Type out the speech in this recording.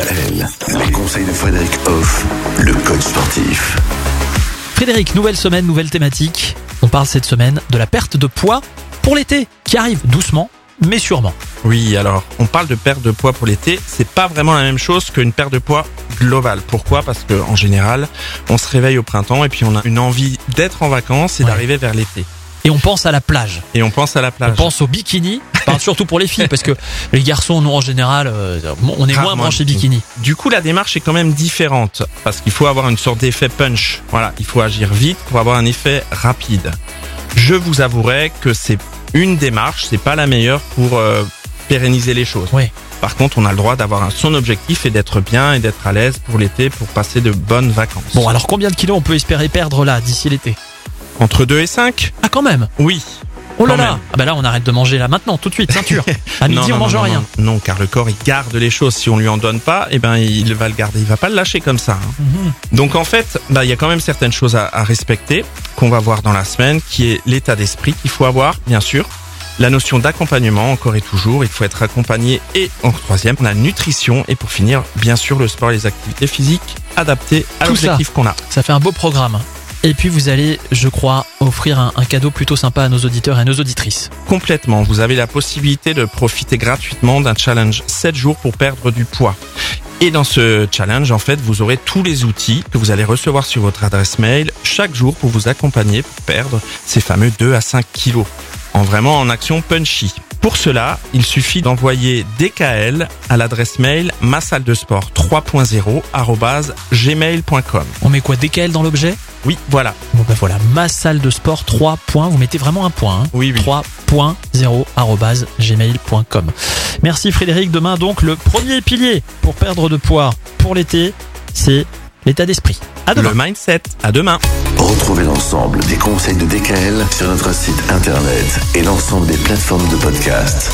DKL, les conseils de Frédéric Hoff, le coach sportif. Frédéric, nouvelle semaine, nouvelle thématique. On parle cette semaine de la perte de poids pour l'été, qui arrive doucement, mais sûrement. Oui, alors on parle de perte de poids pour l'été, c'est pas vraiment la même chose qu'une perte de poids globale. Pourquoi? Parce que en général, on se réveille au printemps et puis on a une envie d'être en vacances et Ouais. d'arriver vers l'été. Et on pense à la plage. Et on pense à la On plage. pense au bikini. Surtout pour les filles, parce que les garçons, nous, en général, euh, on est moins branchés bikini. Du coup, la démarche est quand même différente parce qu'il faut avoir une sorte d'effet punch. Voilà, il faut agir vite pour avoir un effet rapide. Je vous avouerai que c'est une démarche, c'est pas la meilleure pour euh, pérenniser les choses. Oui. Par contre, on a le droit d'avoir son objectif et d'être bien et d'être à l'aise pour l'été pour passer de bonnes vacances. Bon, alors combien de kilos on peut espérer perdre là, d'ici l'été? Entre 2 et 5 Ah, quand même? Oui. Oh là là. Ah bah là, on arrête de manger là maintenant, tout de suite, ceinture. À midi, Non, on mange non, rien. Non, non, car le corps, il garde les choses. Si on lui en donne pas, eh ben, il va le garder. Il va pas le lâcher comme ça. hein. Mhm. Donc, en fait, bah, il y a quand même certaines choses à, à respecter qu'on va voir dans la semaine, qui est l'état d'esprit qu'il faut avoir, bien sûr. La notion d'accompagnement, encore et toujours, il faut être accompagné. Et en troisième, la nutrition. Et pour finir, bien sûr, le sport et les activités physiques adaptées à l'objectif qu'on a. Ça fait un beau programme. Et puis vous allez, je crois, offrir un, un cadeau plutôt sympa à nos auditeurs et à nos auditrices. Complètement. Vous avez la possibilité de profiter gratuitement d'un challenge 7 jours pour perdre du poids. Et dans ce challenge, en fait, vous aurez tous les outils que vous allez recevoir sur votre adresse mail chaque jour pour vous accompagner pour perdre ces fameux 2 à 5 kilos. En vraiment en action punchy. Pour cela, il suffit d'envoyer DKL à l'adresse mail ma salle de sport 3.0 arobase gmail.com. On met quoi DKL dans l'objet? Oui, voilà. Bon ben voilà, ma salle de sport 3 points, vous mettez vraiment un point. Hein. Oui, oui. 3.0 arobase gmail.com. Merci Frédéric. Demain donc le premier pilier pour perdre de poids pour l'été, c'est l'état d'esprit. À demain. Le mindset. À demain. Retrouvez l'ensemble des conseils de DKL sur notre site internet et l'ensemble des plateformes de podcast.